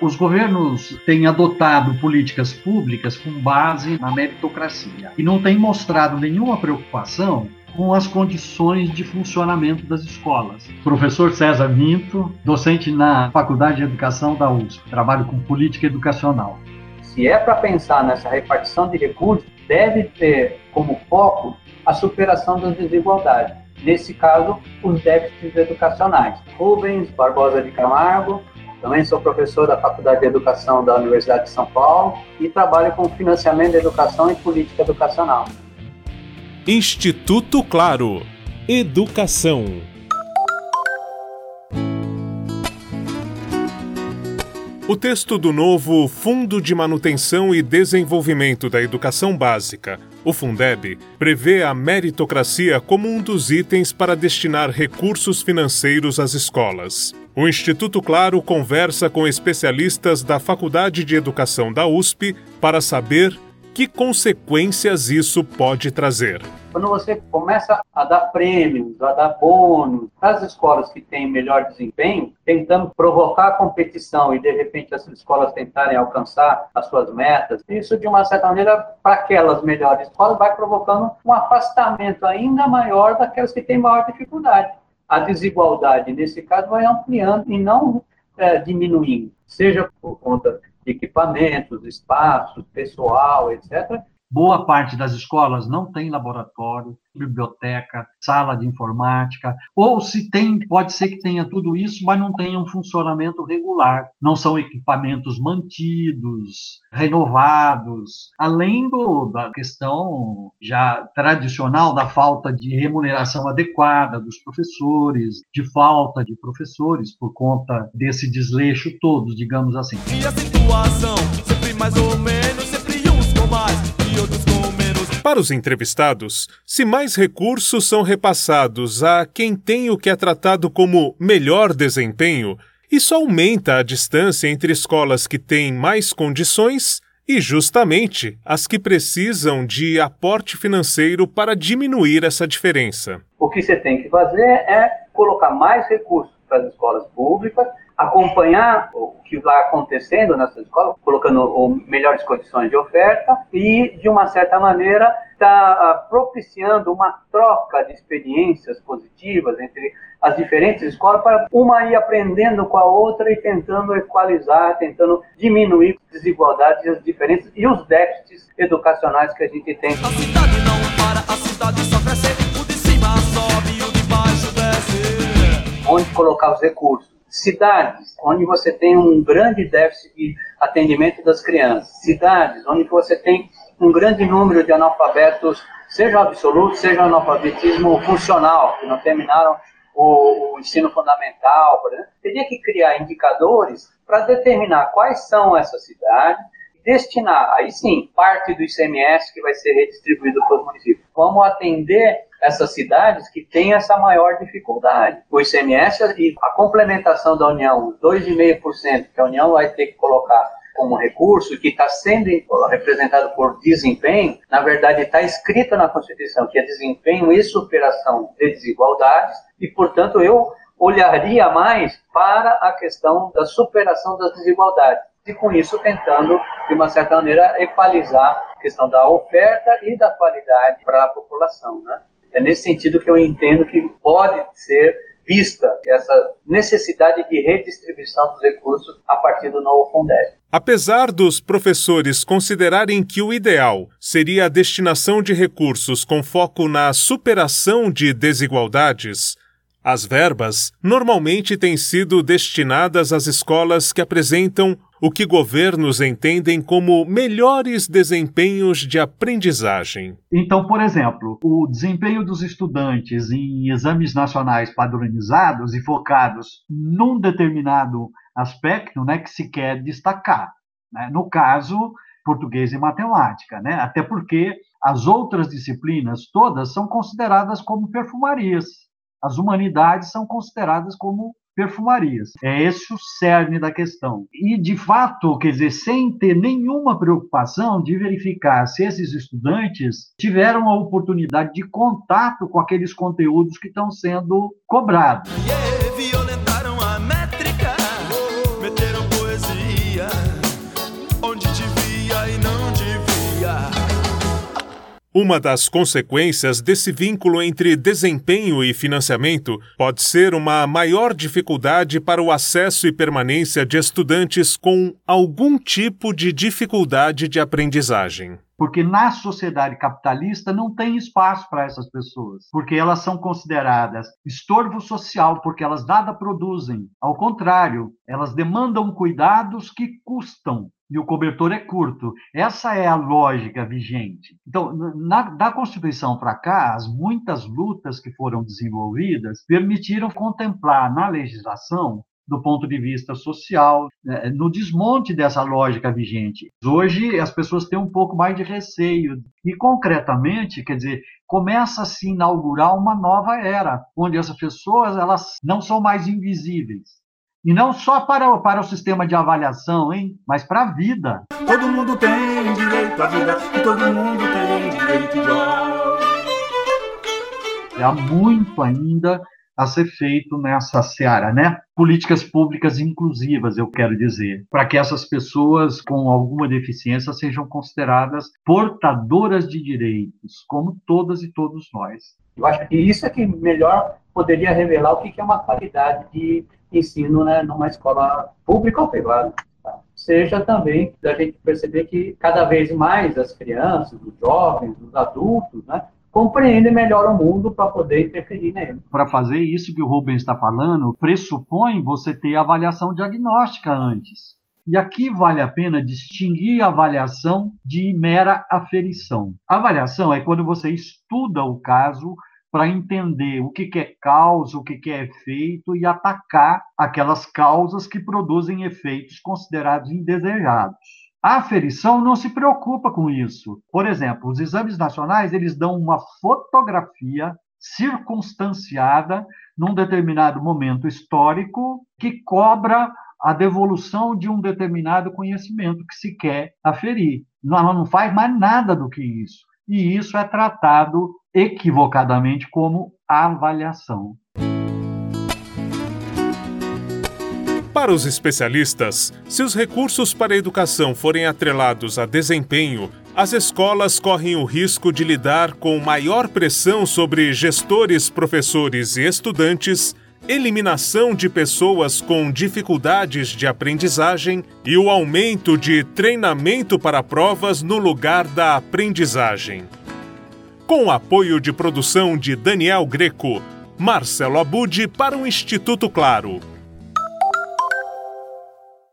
Os governos têm adotado políticas públicas com base na meritocracia e não têm mostrado nenhuma preocupação com as condições de funcionamento das escolas. Professor César Minto, docente na Faculdade de Educação da USP, trabalho com política educacional. Se é para pensar nessa repartição de recursos, deve ter como foco a superação das desigualdades. Nesse caso, os déficits educacionais. Rubens Barbosa de Camargo, também sou professor da Faculdade de Educação da Universidade de São Paulo e trabalho com financiamento da educação e política educacional. Instituto Claro. Educação. O texto do novo Fundo de Manutenção e Desenvolvimento da Educação Básica, o Fundeb, prevê a meritocracia como um dos itens para destinar recursos financeiros às escolas. O Instituto Claro conversa com especialistas da Faculdade de Educação da USP para saber que consequências isso pode trazer? Quando você começa a dar prêmios, a dar bônus as escolas que têm melhor desempenho, tentando provocar a competição e de repente as escolas tentarem alcançar as suas metas, isso de uma certa maneira, para aquelas melhores escolas, vai provocando um afastamento ainda maior daquelas que têm maior dificuldade. A desigualdade, nesse caso, vai ampliando e não é, diminuindo, seja por conta equipamentos, espaços, pessoal, etc. Boa parte das escolas não tem laboratório, biblioteca, sala de informática, ou se tem, pode ser que tenha tudo isso, mas não tenha um funcionamento regular. Não são equipamentos mantidos, renovados, além do, da questão já tradicional da falta de remuneração adequada dos professores, de falta de professores por conta desse desleixo todo, digamos assim. E a situação sempre mais ou menos, para os entrevistados, se mais recursos são repassados a quem tem o que é tratado como melhor desempenho, isso aumenta a distância entre escolas que têm mais condições e justamente as que precisam de aporte financeiro para diminuir essa diferença. O que você tem que fazer é colocar mais recursos para as escolas públicas, acompanhar que vai acontecendo nessas escolas, colocando melhores condições de oferta e, de uma certa maneira, está ah, propiciando uma troca de experiências positivas entre as diferentes escolas para uma ir aprendendo com a outra e tentando equalizar, tentando diminuir as desigualdades e as diferenças e os déficits educacionais que a gente tem. A cidade não para, a cidade só cresce, o de cima sobe e o de baixo desce. Onde colocar os recursos? Cidades onde você tem um grande déficit de atendimento das crianças, cidades onde você tem um grande número de analfabetos, seja absoluto, seja analfabetismo funcional, que não terminaram o, o ensino fundamental, por exemplo, teria que criar indicadores para determinar quais são essas cidades destinar, aí sim, parte do ICMS que vai ser redistribuído para os municípios. Vamos atender essas cidades que têm essa maior dificuldade. O ICMS e a complementação da União, 2,5% que a União vai ter que colocar como recurso, que está sendo representado por desempenho, na verdade está escrito na Constituição que é desempenho e superação de desigualdades, e portanto eu olharia mais para a questão da superação das desigualdades e com isso tentando, de uma certa maneira, equalizar a questão da oferta e da qualidade para a população. Né? É nesse sentido que eu entendo que pode ser vista essa necessidade de redistribuição dos recursos a partir do novo Fundeb. Apesar dos professores considerarem que o ideal seria a destinação de recursos com foco na superação de desigualdades, as verbas normalmente têm sido destinadas às escolas que apresentam o que governos entendem como melhores desempenhos de aprendizagem. Então, por exemplo, o desempenho dos estudantes em exames nacionais padronizados e focados num determinado aspecto né, que se quer destacar. Né? No caso, português e matemática, né? até porque as outras disciplinas todas são consideradas como perfumarias. As humanidades são consideradas como perfumarias. É esse o cerne da questão. E, de fato, quer dizer, sem ter nenhuma preocupação de verificar se esses estudantes tiveram a oportunidade de contato com aqueles conteúdos que estão sendo cobrados. Yeah, Uma das consequências desse vínculo entre desempenho e financiamento pode ser uma maior dificuldade para o acesso e permanência de estudantes com algum tipo de dificuldade de aprendizagem. Porque na sociedade capitalista não tem espaço para essas pessoas, porque elas são consideradas estorvo social, porque elas nada produzem. Ao contrário, elas demandam cuidados que custam e o cobertor é curto. Essa é a lógica vigente. Então, na, da Constituição para cá, as muitas lutas que foram desenvolvidas permitiram contemplar na legislação do ponto de vista social, né, no desmonte dessa lógica vigente. Hoje as pessoas têm um pouco mais de receio e concretamente, quer dizer, começa a se inaugurar uma nova era, onde essas pessoas elas não são mais invisíveis. E não só para, para o sistema de avaliação, hein? mas para a vida. Todo mundo tem direito à vida e todo mundo tem direito igual. Há muito ainda a ser feito nessa seara, né? Políticas públicas inclusivas, eu quero dizer, para que essas pessoas com alguma deficiência sejam consideradas portadoras de direitos, como todas e todos nós. Eu acho que isso é que melhor poderia revelar o que é uma qualidade de ensino né, numa escola pública ou privada. Tá? Seja também da gente perceber que cada vez mais as crianças, os jovens, os adultos, né, compreendem melhor o mundo para poder interferir nele. Para fazer isso que o Rubens está falando, pressupõe você ter avaliação diagnóstica antes. E aqui vale a pena distinguir avaliação de mera aferição. A avaliação é quando você estuda o caso para entender o que, é causa, o que, é efeito e atacar aquelas causas que produzem efeitos considerados indesejados. A aferição não se preocupa com isso. Por exemplo, os exames nacionais eles dão uma fotografia circunstanciada num determinado momento histórico que cobra a devolução de um determinado conhecimento que se quer aferir. Ela não faz mais nada do que isso. E isso é tratado equivocadamente como avaliação. Para os especialistas, se os recursos para a educação forem atrelados a desempenho, as escolas correm o risco de lidar com maior pressão sobre gestores, professores e estudantes, eliminação de pessoas com dificuldades de aprendizagem e o aumento de treinamento para provas no lugar da aprendizagem com o apoio de produção de Daniel Greco, Marcelo Abude para o Instituto Claro.